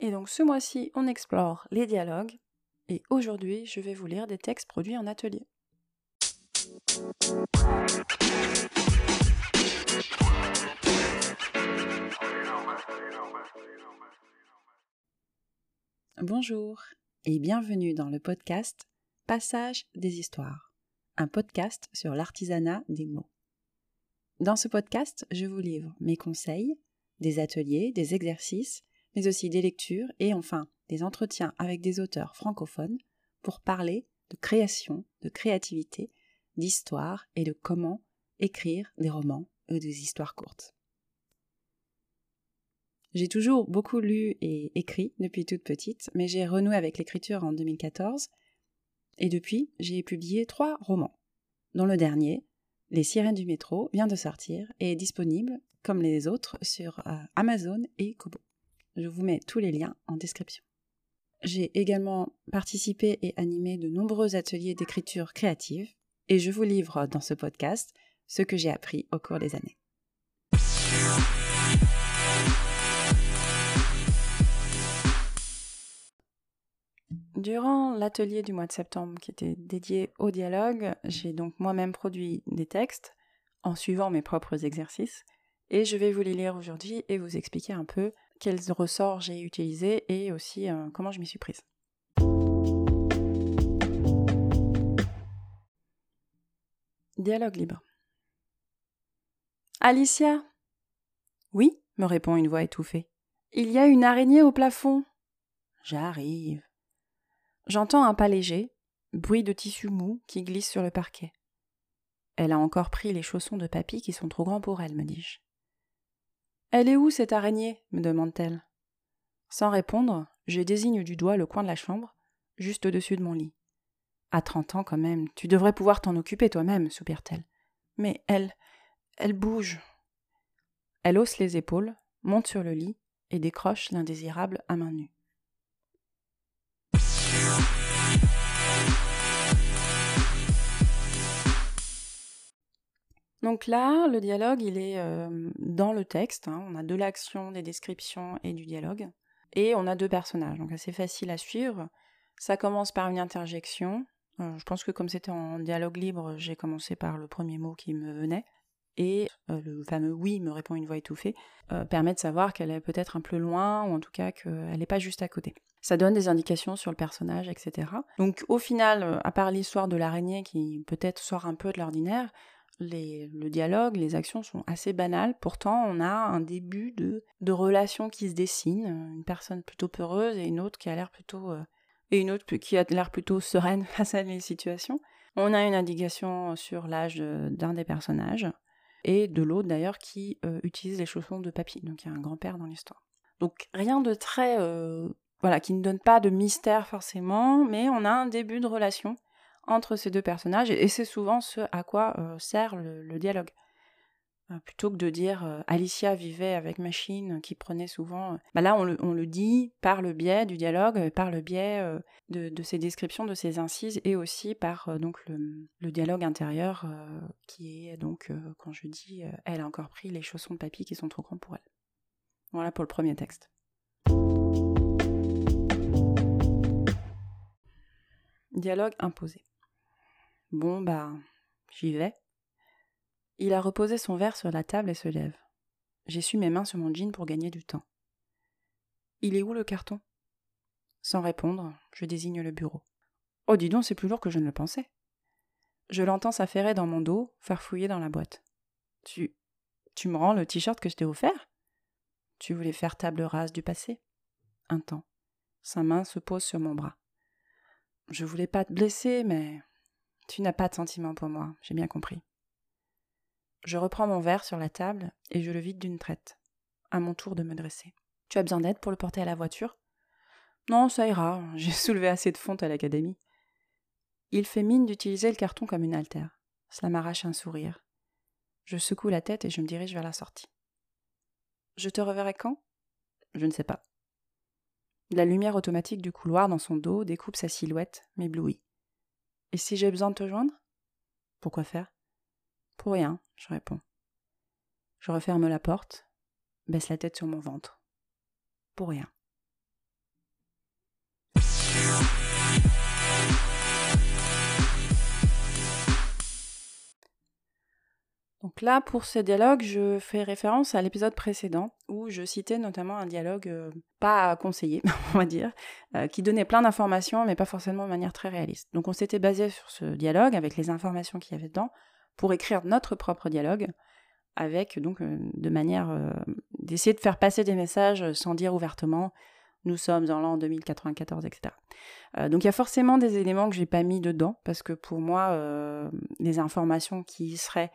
Et donc ce mois-ci, on explore les dialogues. Et aujourd'hui, je vais vous lire des textes produits en atelier. Bonjour et bienvenue dans le podcast Passage des histoires, un podcast sur l'artisanat des mots. Dans ce podcast, je vous livre mes conseils, des ateliers, des exercices, mais aussi des lectures et enfin des entretiens avec des auteurs francophones pour parler de création, de créativité, d'histoire et de comment écrire des romans ou des histoires courtes. J'ai toujours beaucoup lu et écrit depuis toute petite, mais j'ai renoué avec l'écriture en 2014, et depuis, j'ai publié trois romans, dont le dernier, Les sirènes du métro, vient de sortir et est disponible, comme les autres, sur euh, Amazon et Kobo. Je vous mets tous les liens en description. J'ai également participé et animé de nombreux ateliers d'écriture créative, et je vous livre dans ce podcast ce que j'ai appris au cours des années. Durant l'atelier du mois de septembre qui était dédié au dialogue, j'ai donc moi-même produit des textes en suivant mes propres exercices et je vais vous les lire aujourd'hui et vous expliquer un peu quels ressorts j'ai utilisés et aussi euh, comment je m'y suis prise. Dialogue libre. Alicia Oui, me répond une voix étouffée. Il y a une araignée au plafond. J'arrive. J'entends un pas léger, bruit de tissu mou qui glisse sur le parquet. Elle a encore pris les chaussons de papy qui sont trop grands pour elle, me dis-je. Elle est où cette araignée? me demande-t-elle. Sans répondre, je désigne du doigt le coin de la chambre, juste au-dessus de mon lit. À trente ans quand même, tu devrais pouvoir t'en occuper toi-même, soupire-t-elle. Mais elle. elle bouge. Elle hausse les épaules, monte sur le lit et décroche l'indésirable à main nue. Donc là, le dialogue, il est euh, dans le texte. Hein. On a de l'action, des descriptions et du dialogue. Et on a deux personnages, donc assez facile à suivre. Ça commence par une interjection. Euh, je pense que comme c'était en dialogue libre, j'ai commencé par le premier mot qui me venait. Et euh, le fameux oui me répond une voix étouffée permet de savoir qu'elle est peut-être un peu loin, ou en tout cas qu'elle n'est pas juste à côté. Ça donne des indications sur le personnage, etc. Donc au final, à part l'histoire de l'araignée qui peut-être sort un peu de l'ordinaire, le dialogue, les actions sont assez banales. Pourtant, on a un début de, relation qui se dessine. Une personne plutôt peureuse et une autre qui a l'air plutôt euh, et une autre qui a l'air plutôt sereine face à les situations. On a une indication sur l'âge d'un des personnages et de l'autre d'ailleurs qui euh, utilise les chaussons de papy. Donc il y a un grand-père dans l'histoire. Donc rien de très euh, voilà qui ne donne pas de mystère forcément, mais on a un début de relation entre ces deux personnages, et c'est souvent ce à quoi euh, sert le, dialogue. Euh, plutôt que de dire euh, Alicia vivait avec Machine, qui prenait souvent. Bah là, on le, dit par le biais du dialogue, par le biais de, de, ces descriptions, de ces incises, et aussi par donc le, dialogue intérieur, qui est donc, quand je dis Elle a encore pris les chaussons de papy qui sont trop grands pour elle. Voilà pour le premier texte. Dialogue imposé. Bon, bah, j'y vais. Il a reposé son verre sur la table et se lève. J'essuie mes mains sur mon jean pour gagner du temps. Il est où le carton? Sans répondre, je désigne le bureau. Oh, dis donc, c'est plus lourd que je ne le pensais. Je l'entends s'affairer dans mon dos, farfouiller dans la boîte. Tu. Tu me rends le t-shirt que je t'ai offert? Tu voulais faire table rase du passé? Un temps. Sa main se pose sur mon bras. Je voulais pas te blesser, mais tu n'as pas de sentiment pour moi, j'ai bien compris. Je reprends mon verre sur la table et je le vide d'une traite. À mon tour de me dresser. Tu as besoin d'aide pour le porter à la voiture? Non, ça ira, j'ai soulevé assez de fonte à l'académie. Il fait mine d'utiliser le carton comme une altère. Cela m'arrache un sourire. Je secoue la tête et je me dirige vers la sortie. Je te reverrai quand? Je ne sais pas. La lumière automatique du couloir dans son dos découpe sa silhouette, m'éblouit. Et si j'ai besoin de te joindre Pourquoi faire? Pour rien, je réponds. Je referme la porte, baisse la tête sur mon ventre. Pour rien. Donc là, pour ce dialogue, je fais référence à l'épisode précédent où je citais notamment un dialogue euh, pas conseillé, on va dire, euh, qui donnait plein d'informations, mais pas forcément de manière très réaliste. Donc on s'était basé sur ce dialogue avec les informations qu'il y avait dedans pour écrire notre propre dialogue, avec donc euh, de manière d'essayer de faire passer des messages sans dire ouvertement nous sommes en l'an 2094, etc. donc il y a forcément des éléments que j'ai pas mis dedans parce que pour moi, les informations qui seraient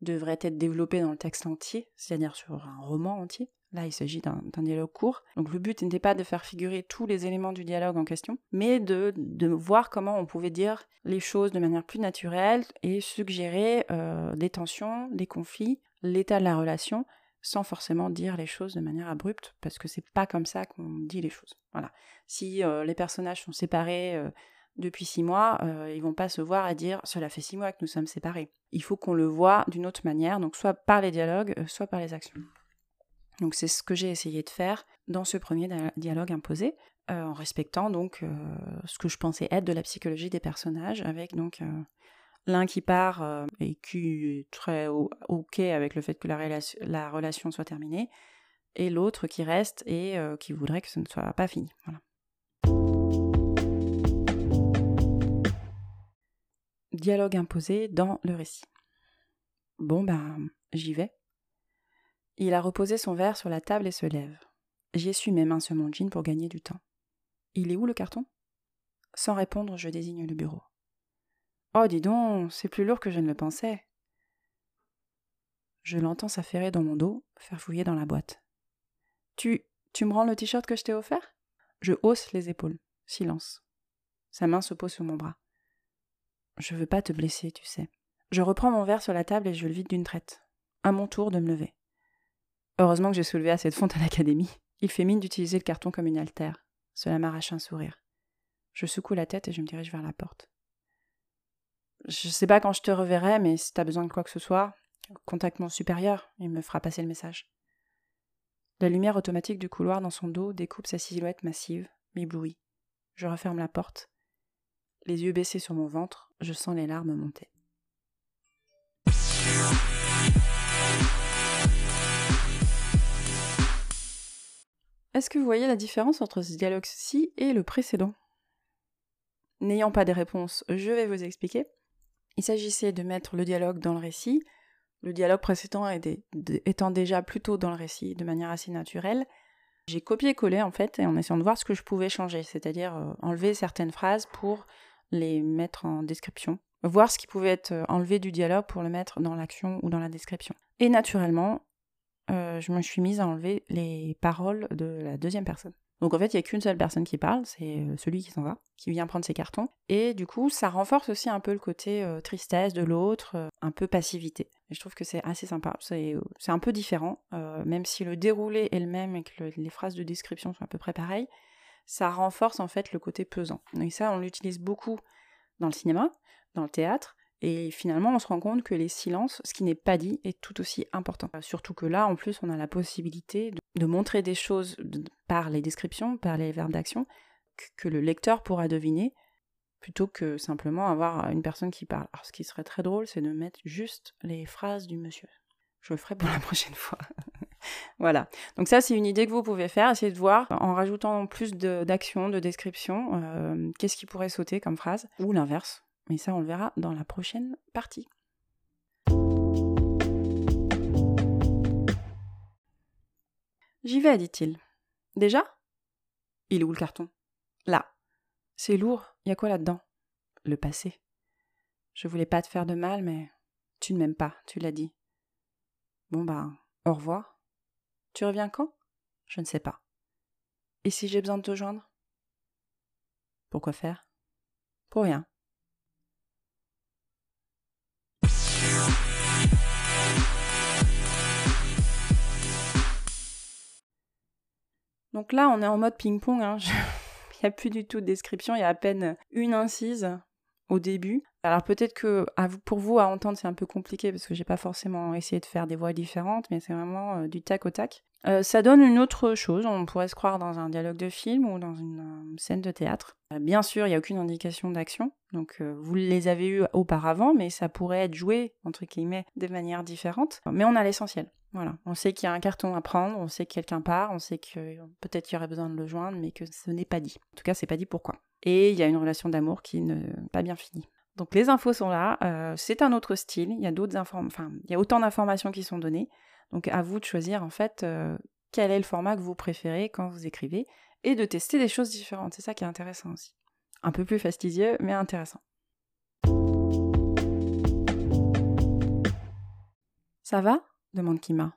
devrait être développé dans le texte entier, c'est-à-dire sur un roman entier. Là, il s'agit d'un dialogue court. Donc le but n'était pas de faire figurer tous les éléments du dialogue en question, mais de, voir comment on pouvait dire les choses de manière plus naturelle et suggérer euh, des tensions, des conflits, l'état de la relation, sans forcément dire les choses de manière abrupte, parce que c'est pas comme ça qu'on dit les choses. Voilà. Si euh, les personnages sont séparés, euh, depuis six mois, euh, ils vont pas se voir à dire cela fait six mois que nous sommes séparés. Il faut qu'on le voit d'une autre manière, donc soit par les dialogues, euh, soit par les actions. Donc c'est ce que j'ai essayé de faire dans ce premier dialogue imposé, euh, en respectant donc ce que je pensais être de la psychologie des personnages, avec donc l'un qui part et qui est très ok avec le fait que la, la relation soit terminée, et l'autre qui reste et qui voudrait que ce ne soit pas fini. Dialogue imposé dans le récit. Bon ben, j'y vais. Il a reposé son verre sur la table et se lève. J'y essuie mes mains sur mon jean pour gagner du temps. Il est où le carton? Sans répondre, je désigne le bureau. Oh, dis donc, c'est plus lourd que je ne le pensais. Je l'entends s'affairer dans mon dos, faire fouiller dans la boîte. Tu. tu me rends le t-shirt que je t'ai offert? Je hausse les épaules. Silence. Sa main se pose sur mon bras. Je veux pas te blesser, tu sais. Je reprends mon verre sur la table et je le vide d'une traite. À mon tour de me lever. Heureusement que j'ai soulevé assez de fonte à l'académie. Il fait mine d'utiliser le carton comme une altère. Cela m'arrache un sourire. Je secoue la tête et je me dirige vers la porte. Je sais pas quand je te reverrai, mais si t'as besoin de quoi que ce soit, contacte mon supérieur, il me fera passer le message. La lumière automatique du couloir dans son dos découpe sa silhouette massive, m'éblouit. Je referme la porte les yeux baissés sur mon ventre, je sens les larmes monter. Est-ce que vous voyez la différence entre ce dialogue-ci et le précédent? N'ayant pas de réponse, je vais vous expliquer. Il s'agissait de mettre le dialogue dans le récit, le dialogue précédent étant déjà plutôt dans le récit de manière assez naturelle. J'ai copié-collé en fait, et en essayant de voir ce que je pouvais changer, c'est-à-dire euh, enlever certaines phrases pour les mettre en description, voir ce qui pouvait être euh, enlevé du dialogue pour le mettre dans l'action ou dans la description. Et naturellement, euh, je me suis mise à enlever les paroles de la deuxième personne. Donc en fait, il n'y a qu'une seule personne qui parle, c'est euh, celui qui s'en va, qui vient prendre ses cartons. Et du coup, ça renforce aussi un peu le côté tristesse de l'autre, un peu passivité. Et je trouve que c'est assez sympa. C'est un peu différent, même si le déroulé est le même et que les phrases de description sont à peu près pareilles ça renforce en fait le côté pesant. Et ça, on l'utilise beaucoup dans le cinéma, dans le théâtre, et finalement, on se rend compte que les silences, ce qui n'est pas dit, est tout aussi important. Surtout que là, en plus, on a la possibilité de, montrer des choses par les descriptions, par les verbes d'action, que, le lecteur pourra deviner, plutôt que simplement avoir une personne qui parle. Alors, ce qui serait très drôle, c'est de mettre juste les phrases du monsieur. Je le ferai pour la prochaine fois. voilà. Donc ça, c'est une idée que vous pouvez faire. Essayez de voir, en rajoutant plus d'actions, de, descriptions, euh, qu'est-ce qui pourrait sauter comme phrase, ou l'inverse. Mais ça, on le verra dans la prochaine partie. J'y vais, dit-il. Déjà? Il est où le carton? Là. C'est lourd. Il y a quoi là-dedans? Le passé. Je voulais pas te faire de mal, mais tu ne m'aimes pas, tu l'as dit. Bon bah, au revoir. Tu reviens quand? Je ne sais pas. Et si j'ai besoin de te joindre? Pourquoi faire? Pour rien. Donc là, on est en mode ping-pong. Hein. Il n'y a plus du tout de description, il y a à peine une incise au début. Alors peut-être que pour vous à entendre c'est un peu compliqué parce que j'ai pas forcément essayé de faire des voix différentes, mais c'est vraiment euh, du tac au tac. Euh, ça donne une autre chose, on pourrait se croire dans un dialogue de film ou dans une euh, scène de théâtre. Bien sûr, il n'y a aucune indication d'action, donc vous les avez eus auparavant, mais ça pourrait être joué, entre guillemets, de manière différente. Mais on a l'essentiel. Voilà, on sait qu'il y a un carton à prendre, on sait que quelqu'un part, on sait que peut-être qu'il y aurait besoin de le joindre, mais que ce n'est pas dit. En tout cas, c'est pas dit pourquoi. Et il y a une relation d'amour qui n'est pas bien finie. Donc les infos sont là, c'est un autre style, il y a d'autres enfin, il y a autant d'informations qui sont données. Donc à vous de choisir en fait euh, quel est le format que vous préférez quand vous écrivez et de tester des choses différentes. C'est ça qui est intéressant aussi. Un peu plus fastidieux, mais intéressant. Ça va? demande Kima.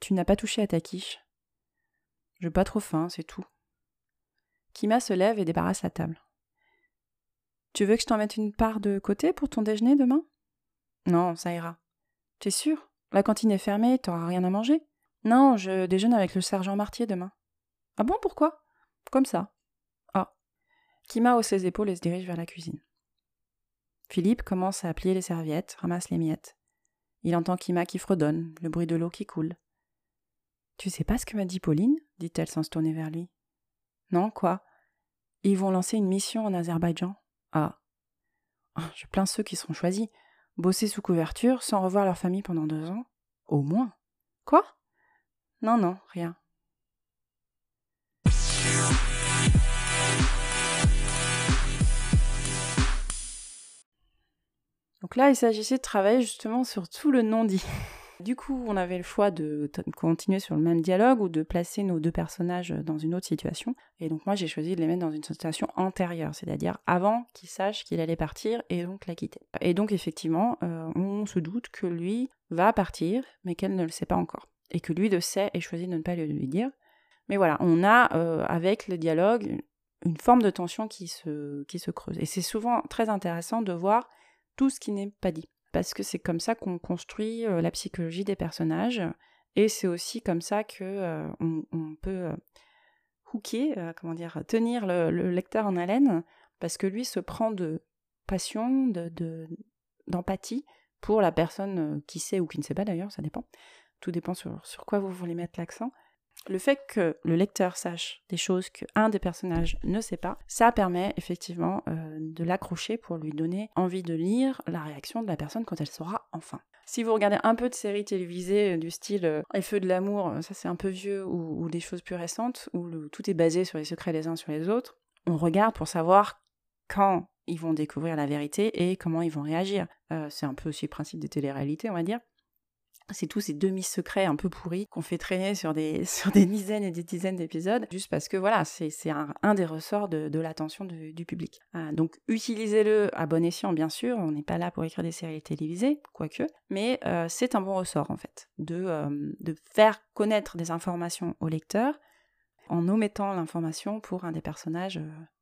Tu n'as pas touché à ta quiche? Je pas trop faim, c'est tout. Kima se lève et débarrasse la table. Tu veux que je t'en mette une part de côté pour ton déjeuner demain? Non, ça ira. T'es sûr? La cantine est fermée, t'auras rien à manger? Non, je déjeune avec le sergent Martier demain. Ah bon, pourquoi? Comme ça. Ah. Kima hausse ses épaules et se dirige vers la cuisine. Philippe commence à plier les serviettes, ramasse les miettes. Il entend Kima qui fredonne, le bruit de l'eau qui coule. Tu sais pas ce que m'a dit Pauline? dit-elle sans se tourner vers lui. Non, quoi Ils vont lancer une mission en Azerbaïdjan. Ah. ah je plains ceux qui seront choisis. Bosser sous couverture sans revoir leur famille pendant deux ans Au moins. Quoi? Non, non, rien. Donc là, il s'agissait de travailler justement sur tout le non-dit. Du coup, on avait le choix de continuer sur le même dialogue ou de placer nos deux personnages dans une autre situation. Et donc moi, j'ai choisi de les mettre dans une situation antérieure, c'est-à-dire avant qu'il sache qu'il allait partir et donc la quitter. Et donc effectivement, euh, on se doute que lui va partir, mais qu'elle ne le sait pas encore. Et que lui le sait et choisit de ne pas le lui dire. Mais voilà, on a euh, avec le dialogue une forme de tension qui se, qui se creuse. Et c'est souvent très intéressant de voir tout ce qui n'est pas dit parce que c'est comme ça qu'on construit la psychologie des personnages, et c'est aussi comme ça que on, peut hooker, comment dire, tenir le, lecteur en haleine, parce que lui se prend de passion, de d'empathie pour la personne qui sait ou qui ne sait pas d'ailleurs, ça dépend. Tout dépend sur quoi vous voulez mettre l'accent. Le fait que le lecteur sache des choses qu'un des personnages ne sait pas, ça permet effectivement euh, de l'accrocher pour lui donner envie de lire la réaction de la personne quand elle saura enfin. Si vous regardez un peu de séries télévisées du style euh, Les Feux de l'amour, ça c'est un peu vieux, ou, des choses plus récentes, où tout est basé sur les secrets des uns sur les autres, on regarde pour savoir quand ils vont découvrir la vérité et comment ils vont réagir. Euh, c'est un peu aussi le principe des téléréalités, on va dire c'est tous ces demi-secrets un peu pourris qu'on fait traîner sur des, dizaines et des dizaines d'épisodes, juste parce que voilà, c'est un, des ressorts de, l'attention du, public. Euh, donc utilisez-le à bon escient, bien sûr, on n'est pas là pour écrire des séries télévisées, quoique, mais euh, c'est un bon ressort en fait, de, euh, de faire connaître des informations au lecteur en omettant l'information pour un des personnages,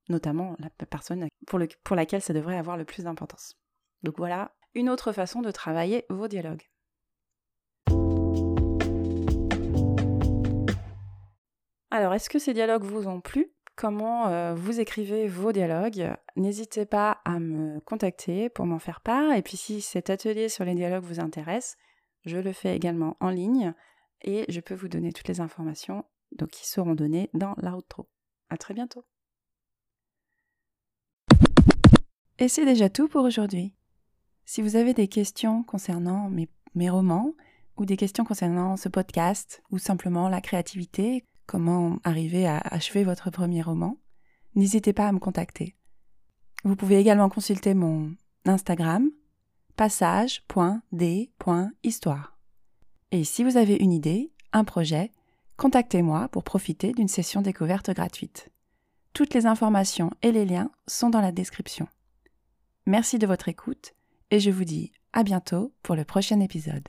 notamment la personne pour laquelle ça devrait avoir le plus d'importance. Donc voilà, une autre façon de travailler vos dialogues. Alors, est-ce que ces dialogues vous ont plu? Comment euh, vous écrivez vos dialogues? N'hésitez pas à me contacter pour m'en faire part. Et puis si cet atelier sur les dialogues vous intéresse, je le fais également en ligne et je peux vous donner toutes les informations donc, qui seront données dans l'outro. À très bientôt. Et c'est déjà tout pour aujourd'hui. Si vous avez des questions concernant mes romans, ou des questions concernant ce podcast, ou simplement la créativité, comment arriver à achever votre premier roman, n'hésitez pas à me contacter. Vous pouvez également consulter mon Instagram passage.d.histoire. Et si vous avez une idée, un projet, contactez-moi pour profiter d'une session découverte gratuite. Toutes les informations et les liens sont dans la description. Merci de votre écoute et je vous dis à bientôt pour le prochain épisode.